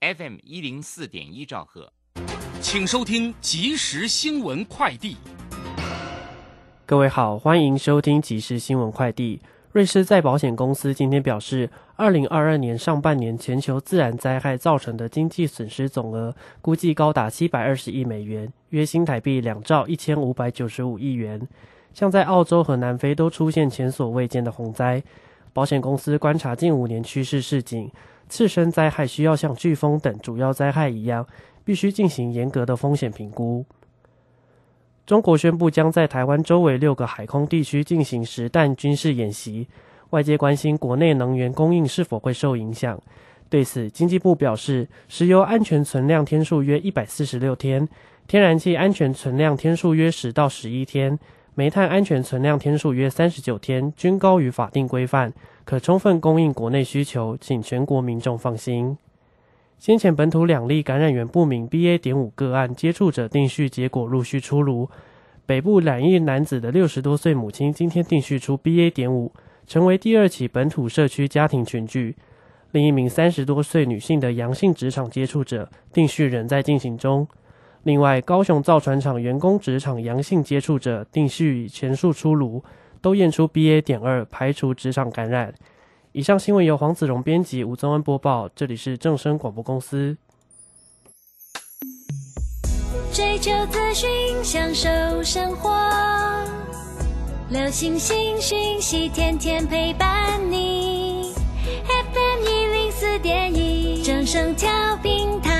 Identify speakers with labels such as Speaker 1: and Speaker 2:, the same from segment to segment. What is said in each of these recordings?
Speaker 1: FM 一零四点一兆赫，
Speaker 2: 请收听即时新闻快递。
Speaker 3: 各位好，欢迎收听即时新闻快递。瑞士再保险公司今天表示，二零二二年上半年全球自然灾害造成的经济损失总额估计高达七百二十亿美元，约新台币两兆一千五百九十五亿元。像在澳洲和南非都出现前所未见的洪灾。保险公司观察近五年趋势示警，次生灾害需要像飓风等主要灾害一样，必须进行严格的风险评估。中国宣布将在台湾周围六个海空地区进行实弹军事演习，外界关心国内能源供应是否会受影响。对此，经济部表示，石油安全存量天数约一百四十六天，天然气安全存量天数约十到十一天。煤炭安全存量天数约三十九天，均高于法定规范，可充分供应国内需求，请全国民众放心。先前本土两例感染源不明 BA. 点五个案接触者定序结果陆续出炉，北部染疫男子的六十多岁母亲今天定序出 BA. 点五，成为第二起本土社区家庭群聚。另一名三十多岁女性的阳性职场接触者定序仍在进行中。另外，高雄造船厂员工职场阳性接触者定序已全数出炉，都验出 BA. 点二，排除职场感染。以上新闻由黄子荣编辑，吴宗恩播报。这里是正声广播公司。
Speaker 4: 追求资讯，享受生活，流星星讯息，天天陪伴你。FM 一零四点一，正声调频台。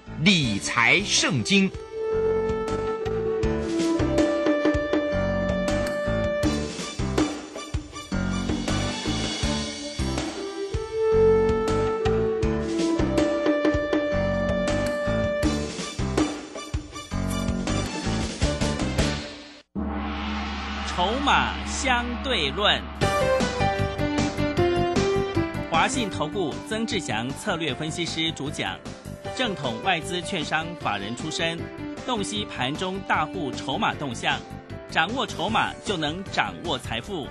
Speaker 1: 理财圣经，
Speaker 5: 筹码相对论。华信投顾曾志祥策略分析师主讲。正统外资券商法人出身，洞悉盘中大户筹码动向，掌握筹码就能掌握财富。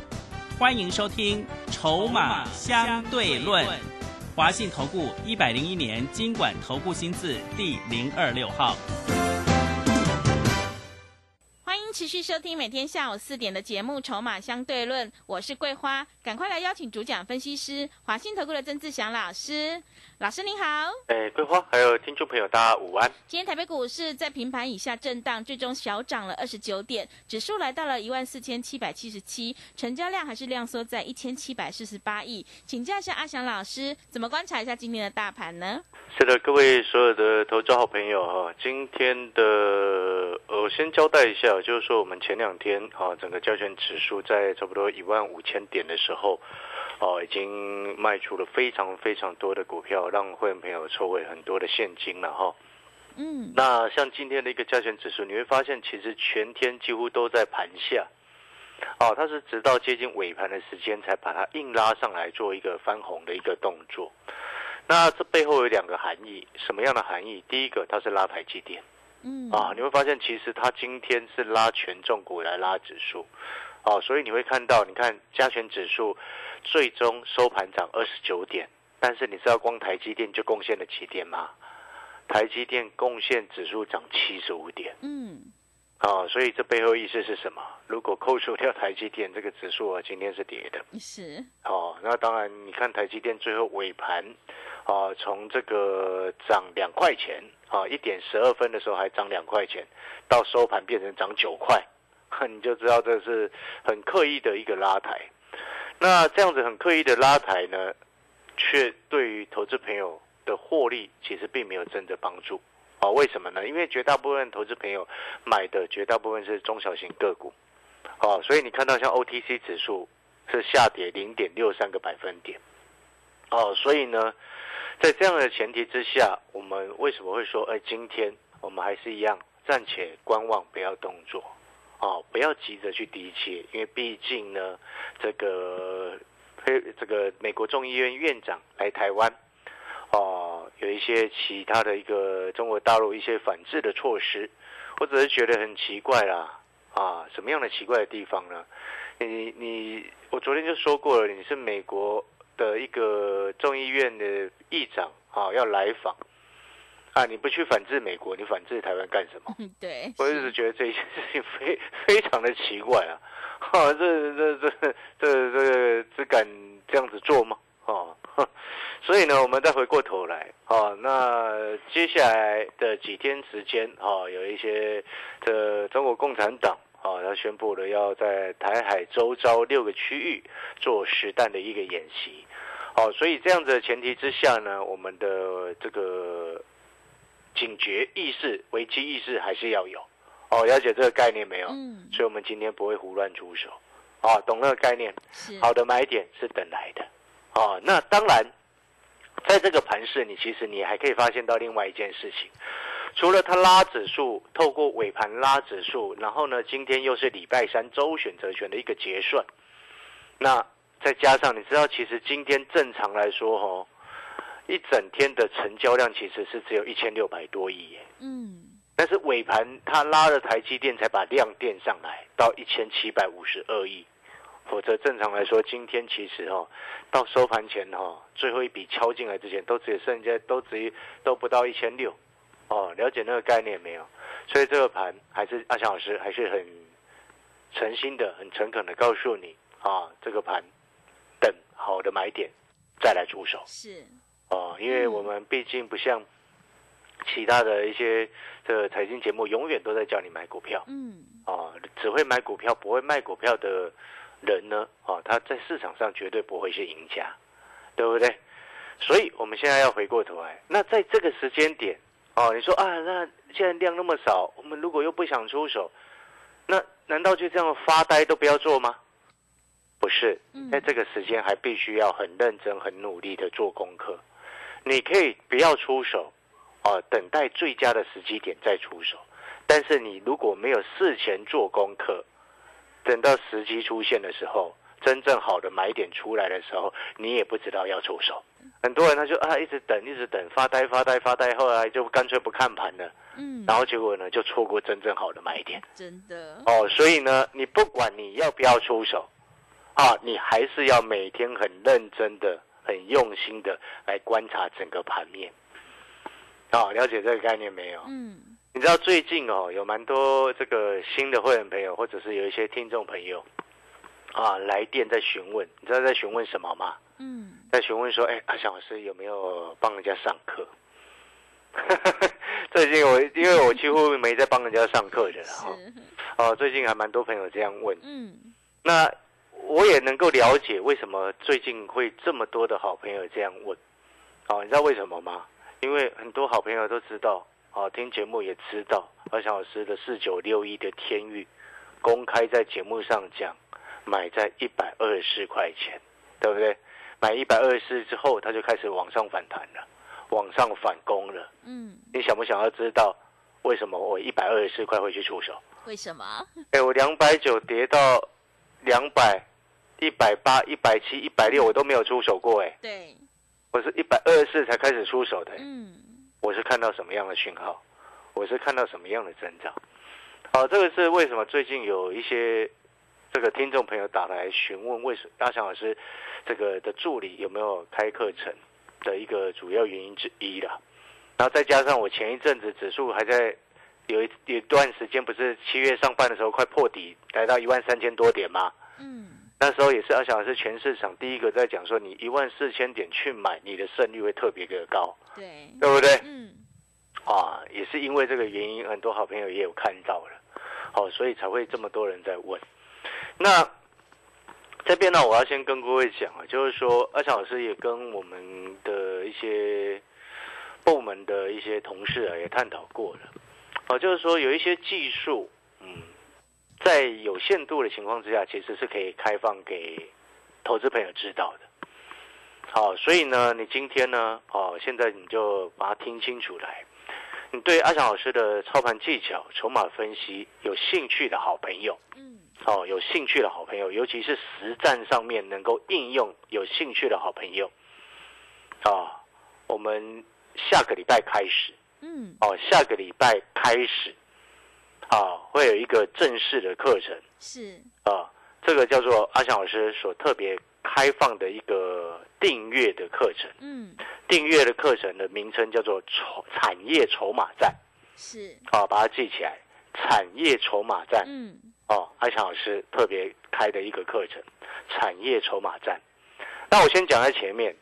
Speaker 5: 欢迎收听《筹码相对论》，华信投顾一百零一年经管投顾新字第零二六号。
Speaker 6: 持续收听每天下午四点的节目《筹码相对论》，我是桂花，赶快来邀请主讲分析师华信投顾的曾志祥老师。老师您好，
Speaker 7: 哎，桂花，还有听众朋友，大家午安。
Speaker 6: 今天台北股市在平盘以下震荡，最终小涨了二十九点，指数来到了一万四千七百七十七，成交量还是量缩在一千七百四十八亿。请教一下阿祥老师，怎么观察一下今天的大盘呢？
Speaker 7: 是的，各位所有的投资好朋友哈，今天的呃，我先交代一下，就是说我们前两天啊，整个交权指数在差不多一万五千点的时候。哦，已经卖出了非常非常多的股票，让会员朋友抽回很多的现金了哈。嗯，那像今天的一个加权指数，你会发现其实全天几乎都在盘下。哦，它是直到接近尾盘的时间才把它硬拉上来做一个翻红的一个动作。那这背后有两个含义，什么样的含义？第一个，它是拉台积电。嗯，啊，你会发现其实它今天是拉权重股来拉指数。哦，所以你会看到，你看加权指数最终收盘涨二十九点，但是你知道光台积电就贡献了几点吗？台积电贡献指数涨七十五点。嗯。啊，所以这背后意思是什么？如果扣除掉台积电，这个指数啊今天是跌的。
Speaker 6: 是。
Speaker 7: 哦，那当然，你看台积电最后尾盘，啊，从这个涨两块钱，啊，一点十二分的时候还涨两块钱，到收盘变成涨九块。你就知道这是很刻意的一个拉抬，那这样子很刻意的拉抬呢，却对于投资朋友的获利其实并没有真的帮助哦，为什么呢？因为绝大部分投资朋友买的绝大部分是中小型个股，哦，所以你看到像 OTC 指数是下跌零点六三个百分点，哦，所以呢，在这样的前提之下，我们为什么会说，哎，今天我们还是一样暂且观望，不要动作，哦，不要急着去低切，因为毕竟呢，这个非这个美国众议院院长来台湾。哦，有一些其他的一个中国大陆一些反制的措施，我只是觉得很奇怪啦。啊，什么样的奇怪的地方呢？你你，我昨天就说过了，你是美国的一个众议院的议长啊，要来访啊，你不去反制美国，你反制台湾干什么？
Speaker 6: 对，
Speaker 7: 我一直觉得这件事情非非常的奇怪啊。哈，这这这这这这敢这样子做吗？哦。所以呢，我们再回过头来，啊，那接下来的几天时间，啊，有一些的中国共产党，哦，他宣布了要在台海周遭六个区域做实弹的一个演习，哦，所以这样子的前提之下呢，我们的这个警觉意识、危机意识还是要有，哦，了解这个概念没有？嗯，所以我们今天不会胡乱出手，哦，懂那个概念？
Speaker 6: 是
Speaker 7: 好的买点是等来的，哦，那当然。在这个盘市，你其实你还可以发现到另外一件事情，除了它拉指数，透过尾盘拉指数，然后呢，今天又是礼拜三周选择权的一个结算，那再加上你知道，其实今天正常来说，哦，一整天的成交量其实是只有一千六百多亿耶，嗯，但是尾盘它拉了台积电才把量垫上来到一千七百五十二亿。否则，正常来说，今天其实哦，到收盘前哦，最后一笔敲进来之前，都只剩下都只都不到一千六，哦，了解那个概念没有？所以这个盘还是阿强老师还是很诚心的、很诚恳的告诉你啊，这个盘等好的买点再来出手。
Speaker 6: 是
Speaker 7: 哦，因为我们毕竟不像其他的一些的财经节目，永远都在叫你买股票。嗯，哦，只会买股票，不会卖股票的。人呢？哦，他在市场上绝对不会是赢家，对不对？所以我们现在要回过头来，那在这个时间点，哦，你说啊，那现在量那么少，我们如果又不想出手，那难道就这样发呆都不要做吗？不是，在这个时间还必须要很认真、很努力的做功课。你可以不要出手，哦，等待最佳的时机点再出手。但是你如果没有事前做功课，等到时机出现的时候，真正好的买点出来的时候，你也不知道要出手。很多人他就啊一直等，一直等，发呆发呆发呆，后来就干脆不看盘了。嗯，然后结果呢就错过真正好的买点。
Speaker 6: 真的
Speaker 7: 哦，所以呢，你不管你要不要出手，啊，你还是要每天很认真的、很用心的来观察整个盘面。啊，了解这个概念没有？嗯。你知道最近哦，有蛮多这个新的会员朋友，或者是有一些听众朋友，啊，来电在询问，你知道在询问什么吗？嗯，在询问说，哎，阿翔老师有没有帮人家上课？最近我因为我几乎没在帮人家上课的哈，哦，最近还蛮多朋友这样问，嗯，那我也能够了解为什么最近会这么多的好朋友这样问，哦，你知道为什么吗？因为很多好朋友都知道。好，听节目也知道，二翔老师的四九六一的天域，公开在节目上讲，买在一百二十四块钱，对不对？买一百二十四之后，它就开始往上反弹了，往上反攻了。嗯，你想不想要知道为什么我一百二十四块会去出手？
Speaker 6: 为什么？
Speaker 7: 哎，我两百九跌到两百、一百八、一百七、一百六，我都没有出手过。哎，
Speaker 6: 对，
Speaker 7: 我是一百二十四才开始出手的。嗯。我是看到什么样的讯号？我是看到什么样的征兆？好，这个是为什么最近有一些这个听众朋友打来询问，为什么阿强老师这个的助理有没有开课程的一个主要原因之一了。然后再加上我前一阵子指数还在有一有一段时间，不是七月上半的时候快破底，来到一万三千多点吗？嗯，那时候也是阿强老师全市场第一个在讲说，你一万四千点去买，你的胜率会特别的高。
Speaker 6: 对，
Speaker 7: 对不对？嗯，啊，也是因为这个原因，很多好朋友也有看到了，好，所以才会这么多人在问。那这边呢，我要先跟各位讲啊，就是说，阿强老师也跟我们的一些，部门的一些同事啊也探讨过了，哦，就是说有一些技术，嗯，在有限度的情况之下，其实是可以开放给投资朋友知道的。好，所以呢，你今天呢，哦，现在你就把它听清楚来。你对阿翔老师的操盘技巧、筹码分析有兴趣的好朋友，
Speaker 6: 嗯，
Speaker 7: 哦，有兴趣的好朋友，尤其是实战上面能够应用有兴趣的好朋友，啊，我们下个礼拜开始，
Speaker 6: 嗯，
Speaker 7: 哦，下个礼拜开始，啊，会有一个正式的课程，
Speaker 6: 是，
Speaker 7: 啊，这个叫做阿翔老师所特别开放的一个订阅的课程。
Speaker 6: 嗯，
Speaker 7: 订阅的课程的名称叫做筹产业筹码战，
Speaker 6: 是，
Speaker 7: 啊，把它记起来。产业筹码战，
Speaker 6: 嗯，
Speaker 7: 哦，阿强老师特别开的一个课程，产业筹码战。那我先讲在前面，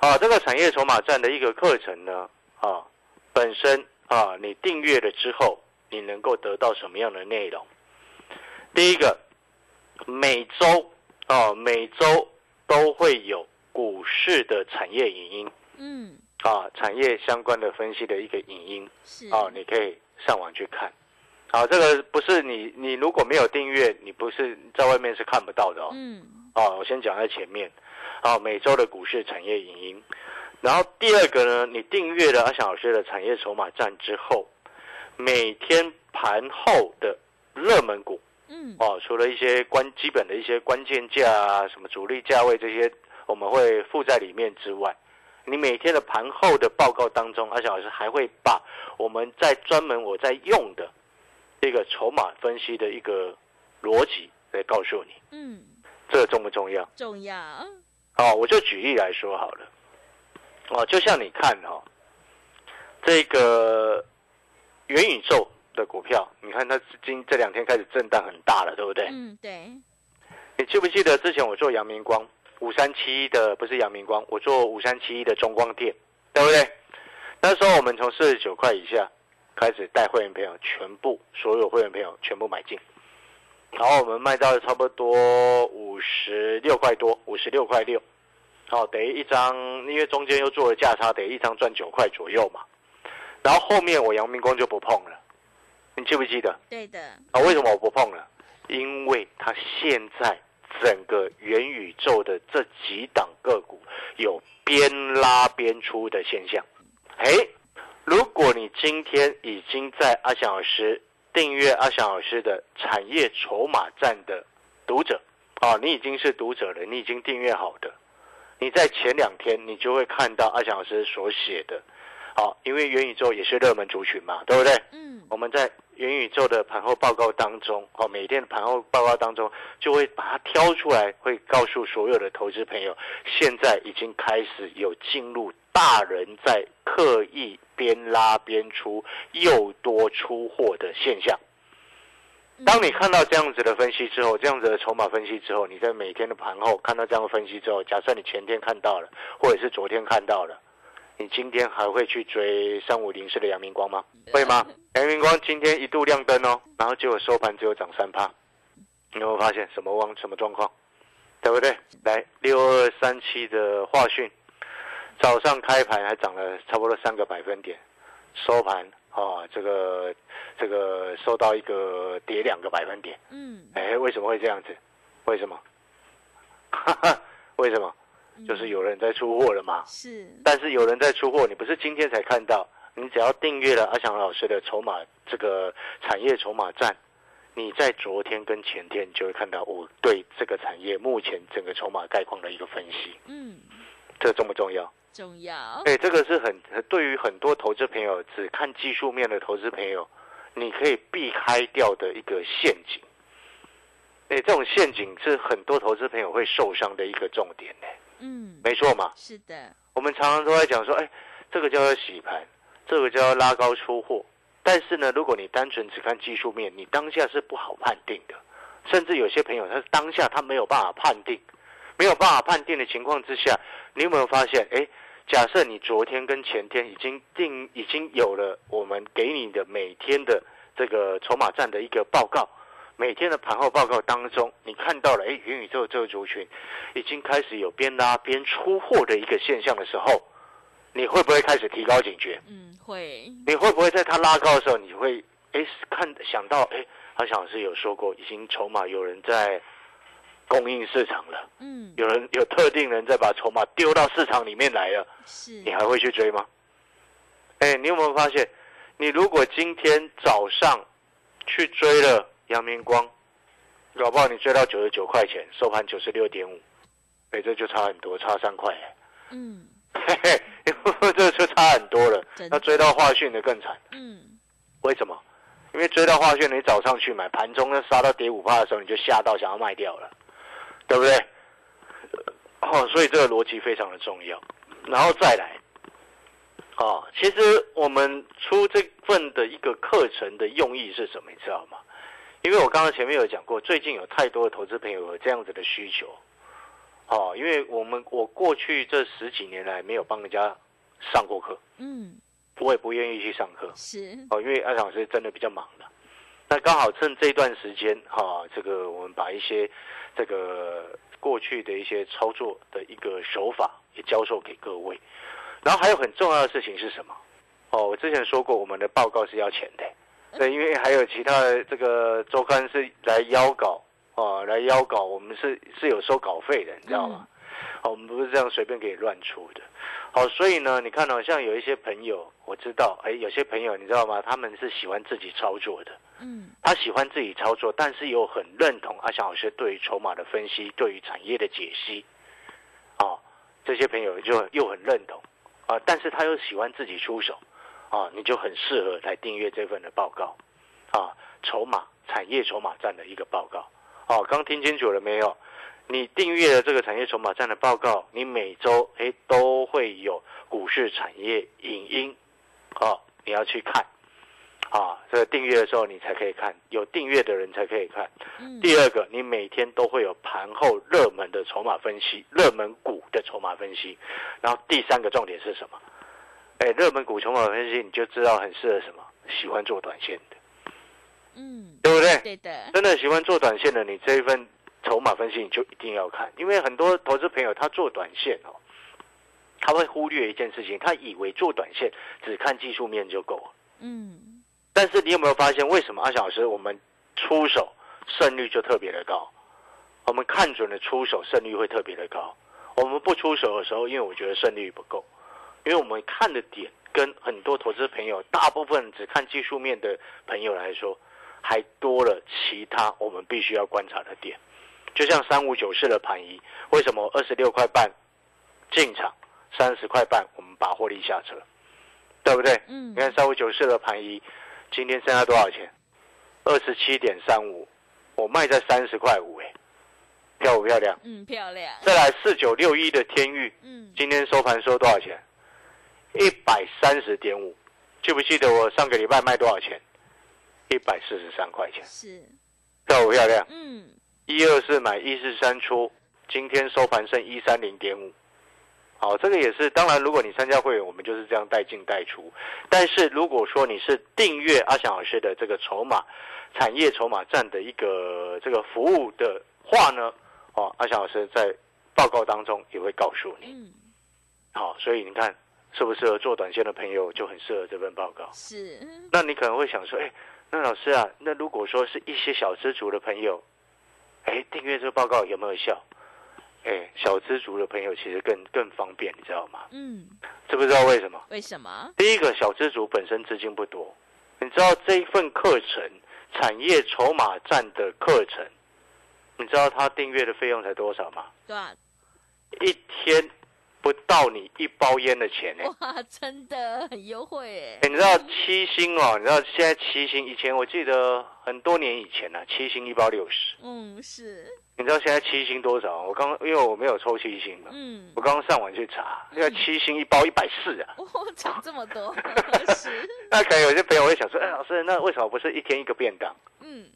Speaker 7: 啊，这个产业筹码战的一个课程呢，啊，本身啊，你订阅了之后，你能够得到什么样的内容？第一个，每周哦，每周都会有股市的产业影音
Speaker 6: 嗯，
Speaker 7: 啊，产业相关的分析的一个影音
Speaker 6: 是，
Speaker 7: 啊，你可以上网去看。好，这个不是你，你如果没有订阅，你不是在外面是看不到的哦。
Speaker 6: 嗯，
Speaker 7: 啊，我先讲在前面。啊，每周的股市产业影音，然后第二个呢，你订阅了阿翔老师的产业筹码站之后，每天盘后的热门股
Speaker 6: 嗯，
Speaker 7: 哦，除了一些关基本的一些关键价啊，什么主力价位这些，我们会附在里面之外，你每天的盘后的报告当中，阿小老师还会把我们在专门我在用的这个筹码分析的一个逻辑来告诉你，
Speaker 6: 嗯，
Speaker 7: 这个重不重要？
Speaker 6: 重要，
Speaker 7: 哦，我就举例来说好了。哦，就像你看哈、哦，这个元宇宙的股票，你看它今这两天开始震荡很大了，对不对？
Speaker 6: 嗯，对，
Speaker 7: 你记不记得之前我做阳明光五三七一的，不是阳明光，我做五三七一的中光电，对不对？那时候我们从四十九块以下开始带会员朋友全部所有会员朋友全部买进，然后我们卖到了差不多五十六块多，五十六块六，好，等于一张，因为中间又做了价差，等于一张赚九块左右嘛。然后后面我阳明光就不碰了，你记不记得？
Speaker 6: 对的，
Speaker 7: 啊，为什么我不碰了？因为它现在整个元宇宙的这几档个股有边拉边出的现象。哎，如果你今天已经在阿翔老师订阅阿翔老师的产业筹码站的读者啊，你已经是读者了，你已经订阅好的，你在前两天你就会看到阿翔老师所写的。好，因为元宇宙也是热门族群嘛，对不对？
Speaker 6: 嗯，
Speaker 7: 我们在元宇宙的盘后报告当中，哦，每天的盘后报告当中，就会把它挑出来，会告诉所有的投资朋友，现在已经开始有进入大人在刻意边拉边出、又多出货的现象。当你看到这样子的分析之后，这样子的筹码分析之后，你在每天的盘后看到这样的分析之后，假设你前天看到了，或者是昨天看到了。你今天还会去追三五零四的阳明光吗？会吗？阳明光今天一度亮灯哦，然后结果收盘只有涨三趴，你有没有发现什么汪什么状况？对不对？来六二三七的华讯，早上开盘还涨了差不多三个百分点，收盘啊，这个这个收到一个跌两个百分点，
Speaker 6: 嗯，
Speaker 7: 哎，为什么会这样子？为什么？哈哈，为什么？就是有人在出货了嘛。
Speaker 6: 是，
Speaker 7: 但是有人在出货，你不是今天才看到，你只要订阅了阿翔老师的筹码这个产业筹码站，你在昨天跟前天就会看到我对这个产业目前整个筹码概况的一个分析，
Speaker 6: 嗯，
Speaker 7: 这重不重要？
Speaker 6: 重要，
Speaker 7: 哎，这个是很对于很多投资朋友只看技术面的投资朋友，你可以避开掉的一个陷阱。哎，这种陷阱是很多投资朋友会受伤的一个重点呢。
Speaker 6: 嗯，
Speaker 7: 没错嘛。
Speaker 6: 是的，
Speaker 7: 我们常常都在讲说，哎，这个叫做洗盘，这个叫做拉高出货。但是呢，如果你单纯只看技术面，你当下是不好判定的。甚至有些朋友他当下他没有办法判定，没有办法判定的情况之下，你有没有发现？哎，假设你昨天跟前天已经定，已经有了我们给你的每天的这个筹码站的一个报告。每天的盘后报告当中，你看到了，哎，元宇宙这个族群已经开始有边拉边出货的一个现象的时候，你会不会开始提高警觉？
Speaker 6: 嗯，会，
Speaker 7: 你会不会在它拉高的时候，你会哎看想到哎，好像是有说过，已经筹码有人在供应市场了，
Speaker 6: 嗯，
Speaker 7: 有人有特定人在把筹码丢到市场里面来了，
Speaker 6: 是，
Speaker 7: 你还会去追吗？哎，你有没有发现，你如果今天早上去追了阳明光，搞不好你追到九十九块钱，收盘九十六点五，哎，这就差很多，差三块，
Speaker 6: 嗯，
Speaker 7: 嘿嘿，这就差很多了那追到华讯的更惨，
Speaker 6: 嗯，
Speaker 7: 为什么？因为追到华讯，你早上去买，盘中呢杀到跌五趴的时候，你就吓到想要卖掉了，对不对？哦，所以这个逻辑非常的重要。然后再来，哦，其实我们出这份的一个课程的用意是什么？你知道吗？因为我刚刚前面有讲过，最近有太多的投资朋友有这样子的需求，哦，因为我们我过去这十几年来没有帮人家上过课，
Speaker 6: 嗯，
Speaker 7: 我也不愿意去上课，
Speaker 6: 是，
Speaker 7: 哦，因为阿老师真的比较忙的。那刚好趁这段时间，哈、这个我们把一些这个过去的一些操作的一个手法也教授给各位。然后还有很重要的事情是什么？哦，我之前说过，我们的报告是要钱的，对，因为还有其他的这个周刊是来邀稿，哦，来邀稿，我们是是有收稿费的，你知道吗？好，我们不是这样随便给你乱出的。好，所以呢，你看到、像有一些朋友，我知道，哎，有些朋友你知道吗？他们是喜欢自己操作的，
Speaker 6: 嗯，
Speaker 7: 他喜欢自己操作，但是又很认同阿翔老师对于筹码的分析，对于产业的解析，哦，这些朋友就又很认同啊，但是他又喜欢自己出手，啊，你就很适合来订阅这份的报告，啊，筹码产业筹码站的一个报告，哦，刚听清楚了没有？你订阅了这个产业筹码站的报告，你每周诶都会有股市产业影音，哦，你要去看，啊，这个订阅的时候你才可以看，有订阅的人才可以看。
Speaker 6: 嗯，
Speaker 7: 第二个，你每天都会有盘后热门的筹码分析，热门股的筹码分析。然后第三个重点是什么？哎，热门股筹码分析你就知道很适合什么，喜欢做短线的，
Speaker 6: 嗯，
Speaker 7: 对不对？
Speaker 6: 对的，
Speaker 7: 真的喜欢做短线的，你这一份筹码分析你就一定要看，因为很多投资朋友他做短线哦，他会忽略一件事情，他以为做短线只看技术面就够了。
Speaker 6: 嗯，
Speaker 7: 但是你有没有发现，为什么阿小老师我们出手胜率就特别的高？我们看准了出手胜率会特别的高。我们不出手的时候，因为我觉得胜率不够，因为我们看的点跟很多投资朋友，大部分只看技术面的朋友来说，还多了其他我们必须要观察的点。就像三五九四的盘一，为什么二十六块半进场，三十块半我们把获利下车，对不对？
Speaker 6: 嗯
Speaker 7: 你看三五九四的盘一，今天剩下多少钱？二十七点三五，我卖在三十块五，哎，漂不漂亮？
Speaker 6: 嗯，漂亮，
Speaker 7: 再来四九六一的天域，
Speaker 6: 嗯，
Speaker 7: 今天收盘收多少钱？一百三十点五，记不记得我上个礼拜卖多少钱？一百四十三块钱，
Speaker 6: 是，
Speaker 7: 漂不漂亮？
Speaker 6: 嗯，
Speaker 7: 一二四买一四三出，今天收盘剩一三零点五。好，这个也是，当然，如果你参加会员，我们就是这样带进带出。但是如果说你是订阅阿翔老师的这个筹码产业筹码站的一个这个服务的话呢，哦，阿翔老师在报告当中也会告诉你。
Speaker 6: 嗯，
Speaker 7: 好，所以你看适不适合做短线的朋友就很适合这份报告。
Speaker 6: 是，
Speaker 7: 那你可能会想说，哎，那老师啊，那如果说是一些小资族的朋友，哎，订阅这个报告有没有效？哎，小资族的朋友其实更更方便，你知道吗？
Speaker 6: 嗯，
Speaker 7: 知不知道为什么？
Speaker 6: 为什么？
Speaker 7: 第一个，小资族本身资金不多，你知道这一份课程产业筹码站的课程，你知道他订阅的费用才多少吗？
Speaker 6: 多少？
Speaker 7: 一天不到你一包烟的钱呢、
Speaker 6: 哇，真的很优惠哎
Speaker 7: 欸，你知道七星哦？你知道现在七星以前我记得很多年以前呢、啊，七星一包六十。
Speaker 6: 嗯，是，
Speaker 7: 你知道现在七星多少？我刚因为我没有抽七星嘛，
Speaker 6: 嗯
Speaker 7: 我，刚刚上网去查，现在七星一包一百四啊。
Speaker 6: 哇，涨这么多，
Speaker 7: 那可能有些朋友会想说，哎，老师，那为什么不是一天一个便当？
Speaker 6: 嗯，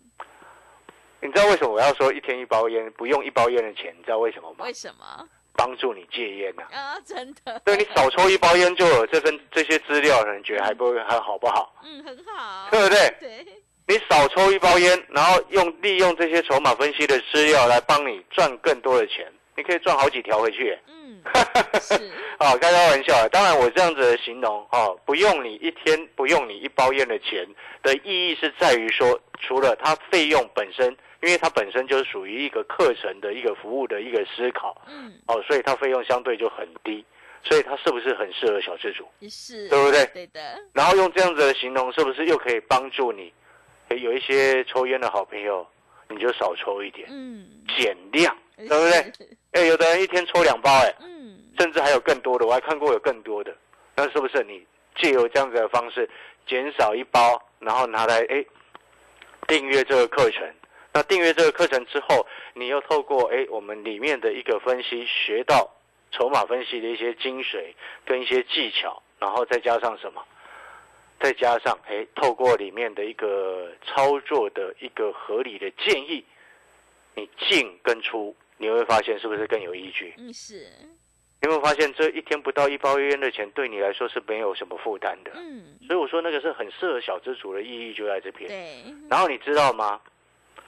Speaker 7: 你知道为什么我要说一天一包烟，不用一包烟的钱？你知道为什么吗
Speaker 6: 为？什么？
Speaker 7: 帮助你戒烟呐、
Speaker 6: 啊，真的，
Speaker 7: 对你少抽一包烟就有这份这些资料了，你觉得还不还好不好？
Speaker 6: 嗯，很好，
Speaker 7: 对不对？
Speaker 6: 对，
Speaker 7: 你少抽一包烟，然后用利用这些筹码分析的资料来帮你赚更多的钱，你可以赚好几条回去。
Speaker 6: 嗯，嗯，是，
Speaker 7: 啊，开开玩笑。当然，我这样子的形容，哦，不用你一天，不用你一包烟的钱的意义是在于说，除了它费用本身，因为它本身就是属于一个课程的一个服务的一个思考，
Speaker 6: 嗯，
Speaker 7: 哦，所以它费用相对就很低，所以它是不是很适合小资主？
Speaker 6: 也是，
Speaker 7: 对不对
Speaker 6: 对的，
Speaker 7: 然后用这样子的形容，是不是又可以帮助你？诶有一些抽烟的好朋友，你就少抽一点，
Speaker 6: 嗯，
Speaker 7: 减量，对不对？
Speaker 6: 是？
Speaker 7: 哎，有的人一天抽两包，哎，
Speaker 6: 嗯，
Speaker 7: 甚至还有更多的，我还看过有更多的。那是不是你借由这样子的方式减少一包，然后拿来哎订阅这个课程？那订阅这个课程之后，你又透过哎我们里面的一个分析，学到筹码分析的一些精髓跟一些技巧，然后再加上什么？再加上哎，透过里面的一个操作的一个合理的建议，你进跟出，你会发现是不是更有依据？
Speaker 6: 嗯，是，
Speaker 7: 你有没有发现，这一天不到一包烟的钱，对你来说是没有什么负担的？
Speaker 6: 嗯，
Speaker 7: 所以我说那个是很适合小资主的意义就在这边。
Speaker 6: 对，
Speaker 7: 然后你知道吗？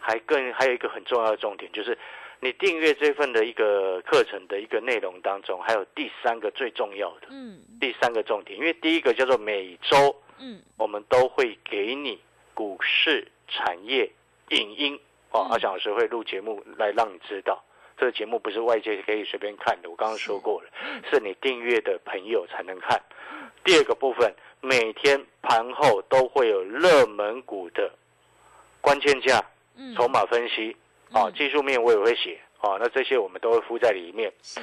Speaker 7: 还更还有一个很重要的重点，就是你订阅这份的一个课程的一个内容当中，还有第三个最重要的
Speaker 6: 嗯。
Speaker 7: 第三个重点，因为第一个叫做每周
Speaker 6: 嗯，
Speaker 7: 我们都会给你股市产业影音。哦，
Speaker 6: 嗯。
Speaker 7: 阿翔老师会录节目来让你知道，这个节目不是外界可以随便看的，我刚刚说过了，是。你订阅的朋友才能看。第二个部分，每天盘后都会有热门股的关键价、
Speaker 6: 嗯，
Speaker 7: 筹码分析啊，
Speaker 6: 嗯
Speaker 7: 技术面我也会写哦，那这些我们都会附在里面。
Speaker 6: 是，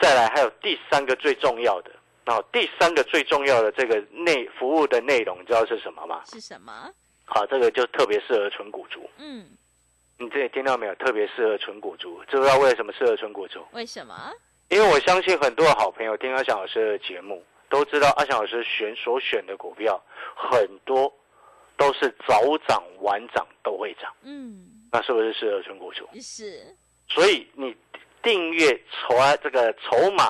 Speaker 7: 再来还有第三个最重要的，哦，第三个最重要的这个内服务的内容，你知道是什么吗？
Speaker 6: 是什么？
Speaker 7: 好，这个就特别适合纯股族。
Speaker 6: 嗯，
Speaker 7: 你这里听到没有？特别适合纯股族，知不知道为什么适合纯股族？
Speaker 6: 为什么？
Speaker 7: 因为我相信很多好朋友听阿翔老师的节目，都知道阿翔老师选所选的股票很多都是早涨晚涨都会涨，
Speaker 6: 嗯，
Speaker 7: 那是不是适合纯股族？
Speaker 6: 是，
Speaker 7: 所以你订阅筹啊这个筹码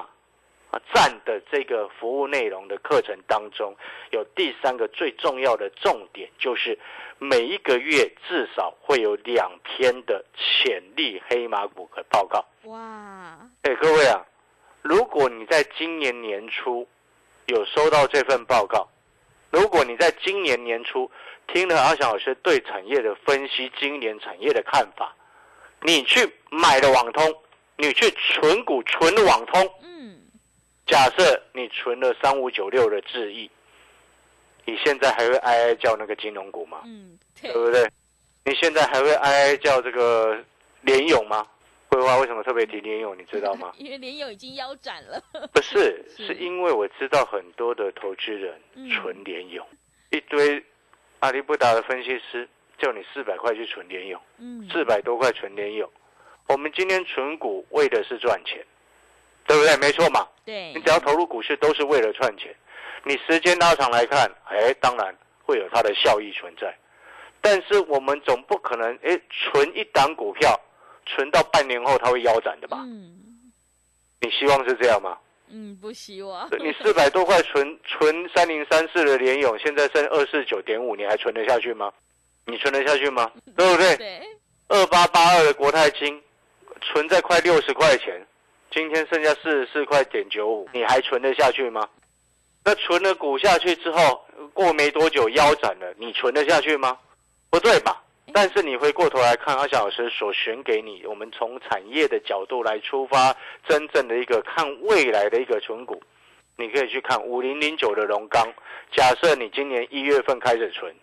Speaker 7: 啊站的这个服务内容的课程当中，有第三个最重要的重点，就是每一个月至少会有两篇的潜力黑马股的报告。
Speaker 6: 哇，
Speaker 7: 哎，各位啊，如果你在今年年初有收到这份报告，如果你在今年年初听了阿翔老师对产业的分析，今年产业的看法，你去买了网通，你去存股存了网通，
Speaker 6: 嗯，
Speaker 7: 假设你存了三五九六的智易，你现在还会哀哀叫那个金融股吗？
Speaker 6: 嗯，对
Speaker 7: 对，不对？你现在还会哀哀叫这个联勇吗？桂花为什么特别提联勇，你知道吗？
Speaker 6: 因为联友已经腰斩了，
Speaker 7: 不是，
Speaker 6: 是
Speaker 7: 是因为我知道很多的投资人
Speaker 6: 嗯
Speaker 7: 存联勇，一堆阿里不达的分析师叫你四百块去存联友，
Speaker 6: 嗯，
Speaker 7: 四百多块存联友。我们今天存股为的是赚钱，对不对？没错嘛。
Speaker 6: 对
Speaker 7: 你，只要投入股市都是为了赚钱。你时间拉长来看，哎，当然会有它的效益存在。但是我们总不可能，哎，存一档股票，存到半年后它会腰斩的吧？
Speaker 6: 嗯
Speaker 7: 你希望是这样吗？
Speaker 6: 嗯，不希望，
Speaker 7: 你四百多块存存三零三四的联勇，现在剩二四九点五，你还存得下去吗？你存得下去吗？对不对？
Speaker 6: 对，
Speaker 7: 二八八二的国泰金，存在快六十块钱，今天剩下四十四块点九五，你还存得下去吗？那存了股下去之后，过没多久腰斩了，你存得下去吗？不对吧？但是你回过头来看阿翔老师所选给你，我们从产业的角度来出发，真正的一个看未来的一个存股，你可以去看五零零九的龙钢。假设你今年一月份开始存，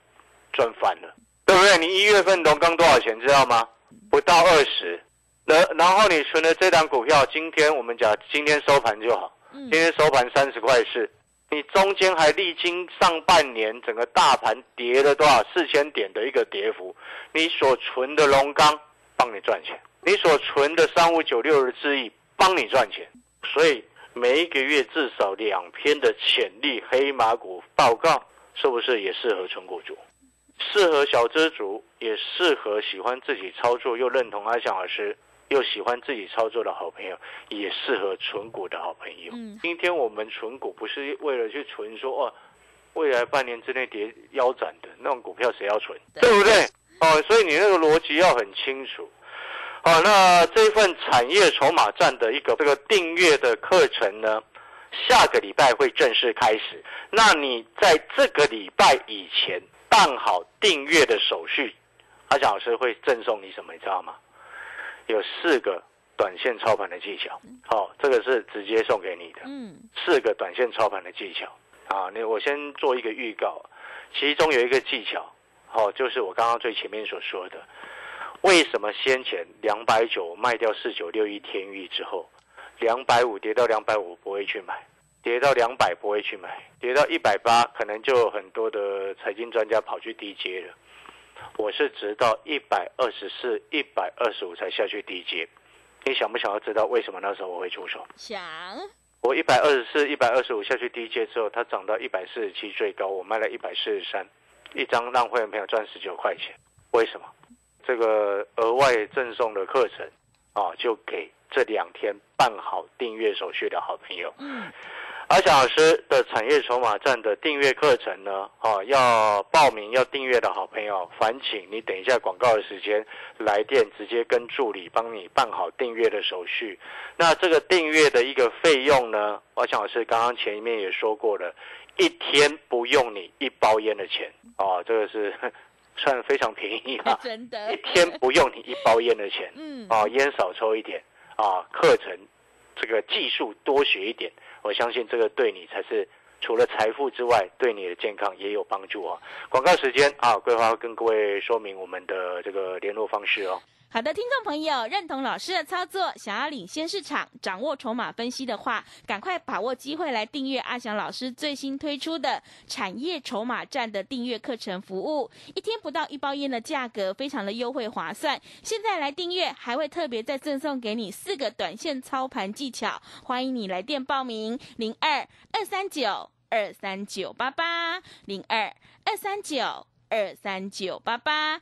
Speaker 7: 赚翻了，对不对？你一月份龙钢多少钱知道吗？不到二十。然然后你存的这档股票，今天我们讲今天收盘就好，
Speaker 6: 嗯
Speaker 7: 今天收盘三十块四，你中间还历经上半年整个大盘跌了多少？四千点的一个跌幅，你所存的龙钢帮你赚钱，你所存的三五九六的智易帮你赚钱，所以每一个月至少两篇的潜力黑马股报告，是不是也适合纯股族？适合小资族，也适合喜欢自己操作又认同阿翔老师又喜欢自己操作的好朋友，也适合存股的好朋友。
Speaker 6: 嗯
Speaker 7: 今天我们存股不是为了去存说哦，未来半年之内跌腰斩的那种股票谁要存，
Speaker 6: 对
Speaker 7: 对不对？哦，所以你那个逻辑要很清楚。好，那这份产业筹码站的一个这个订阅的课程呢，下个礼拜会正式开始。那你在这个礼拜以前办好订阅的手续，阿蒋老师会赠送你什么？你知道吗？有四个短线操盘的技巧。好，这个是直接送给你的。
Speaker 6: 嗯，
Speaker 7: 四个短线操盘的技巧啊，那我先做一个预告，其中有一个技巧，好、就是我刚刚最前面所说的，为什么先前两百九卖掉四九六一天域之后，两百五跌到两百五不会去买，跌到两百不会去买，跌到一百八可能就有很多的财经专家跑去低接了，我是直到一百二十四、一百二十五才下去低接。你想不想要知道为什么那时候我会出手？
Speaker 6: 想
Speaker 7: 我一百二十四、一百二十五下去低阶之后，它涨到一百四十七最高，我卖了一百四十三，一张让会员朋友赚十九块钱。为什么？这个额外赠送的课程啊，就给这两天办好订阅手续的好朋友。
Speaker 6: 嗯，
Speaker 7: 阿翔老师的产业筹码站的订阅课程呢，哦，要报名要订阅的好朋友，烦请你等一下广告的时间来电，直接跟助理帮你办好订阅的手续。那这个订阅的一个费用呢，阿翔老师刚刚前面也说过了，一天不用你一包烟的钱。哦，这个是 算非常便宜啊，
Speaker 6: 真的。
Speaker 7: 一天不用你一包烟的钱。
Speaker 6: 嗯，
Speaker 7: 啊，烟少抽一点。啊，课程这个技术多学一点，我相信这个对你才是除了财富之外，对你的健康也有帮助啊。广告时间啊，桂花跟各位说明我们的这个联络方式哦。
Speaker 6: 好的，听众朋友，认同老师的操作，想要领先市场、掌握筹码分析的话，赶快把握机会来订阅阿翔老师最新推出的产业筹码站的订阅课程服务，一天不到一包烟的价格，非常的优惠划算。现在来订阅，还会特别再赠送给你四个短线操盘技巧，欢迎你来电报名零二二三九二三九八八零二二三九二三九八八。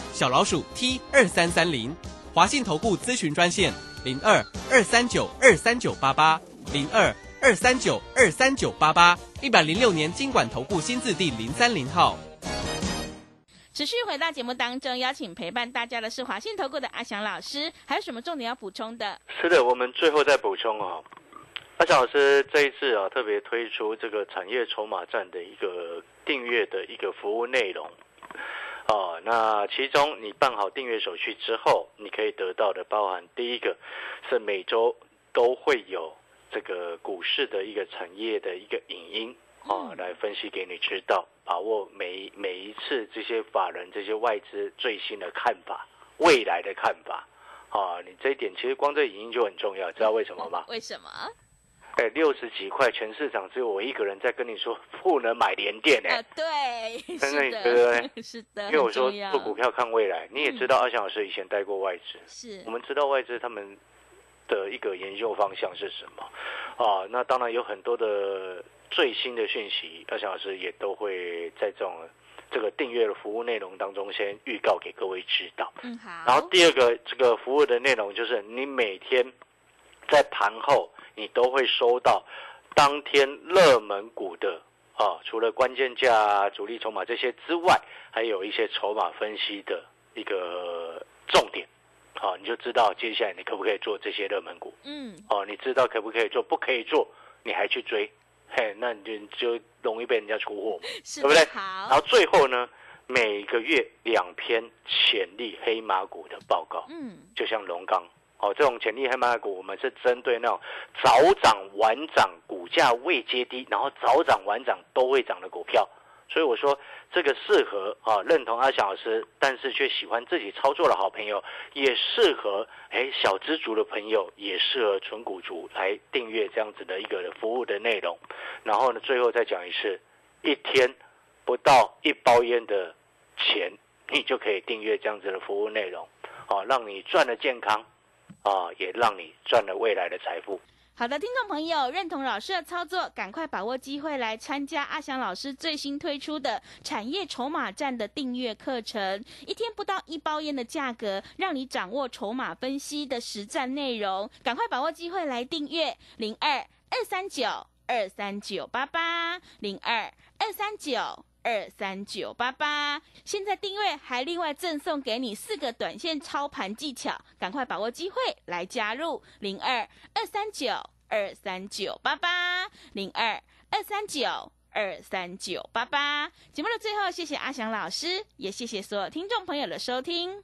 Speaker 8: 小老鼠 T 二三三零，华信投顾咨询专线零二二三九二三九八八零二二三九二三九八八，一百零六年经管投顾新字第零三零号。
Speaker 6: 持续回到节目当中，邀请陪伴大家的是华信投顾的阿翔老师，还有什么重点要补充的？
Speaker 7: 是的，我们最后再补充哦。阿翔老师这一次啊，特别推出这个产业筹码站的一个订阅的一个服务内容。哦，那其中你办好订阅手续之后，你可以得到的包含第一个是每周都会有这个股市的一个产业的一个影音啊，来分析给你知道，把握每每一次这些法人、这些外资最新的看法、未来的看法。啊，你这一点其实光这影音就很重要，知道为什么吗？
Speaker 6: 为什么？
Speaker 7: 哎，六十几块，全市场只有我一个人在跟你说 不能买连电哎、
Speaker 6: 啊，对，
Speaker 7: 真的对不对？
Speaker 6: 是的，
Speaker 7: 因为我说做股票看未来，你也知道阿翔老师以前带过外资，
Speaker 6: 是。
Speaker 7: 我们知道外资他们的一个研究方向是什么。啊？那当然有很多的最新的讯息，阿翔老师也都会在这种这个订阅的服务内容当中先预告给各位知道。
Speaker 6: 嗯好，
Speaker 7: 然后第二个这个服务的内容就是你每天在盘后你都会收到当天热门股的啊，除了关键价、啊、主力筹码这些之外，还有一些筹码分析的一个重点。好、你就知道接下来你可不可以做这些热门股
Speaker 6: 嗯
Speaker 7: 哦？你知道可不可以做，不可以做，你还去追，嘿，那你就就容易被人家出货嘛。对不对
Speaker 6: 好，
Speaker 7: 然后最后呢，每个月两篇潜力黑马股的报告，
Speaker 6: 嗯
Speaker 7: 就像龙钢哦，这种潜力黑马股，我们是针对那种早涨晚涨、股价未接低，然后早涨晚涨都会涨的股票。所以我说这个适合啊，认同阿翔老师，但是却喜欢自己操作的好朋友，也适合哎小资族的朋友，也适合纯股族来订阅这样子的一个服务的内容。然后呢，最后再讲一次，一天不到一包烟的钱，你就可以订阅这样子的服务内容，哦，让你赚了健康，啊，也让你赚了未来的财富。
Speaker 6: 好的，听众朋友，认同老师的操作，赶快把握机会来参加阿翔老师最新推出的产业筹码战的订阅课程，一天不到一包烟的价格，让你掌握筹码分析的实战内容。赶快把握机会来订阅零二二三九二三九八八零二二三九。二三九八八，现在订阅还另外赠送给你四个短线操盘技巧，赶快把握机会来加入零二二三九二三九八八零二二三九二三九八八。节目的最后，谢谢阿翔老师，也谢谢所有听众朋友的收听。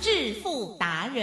Speaker 8: 致富达人。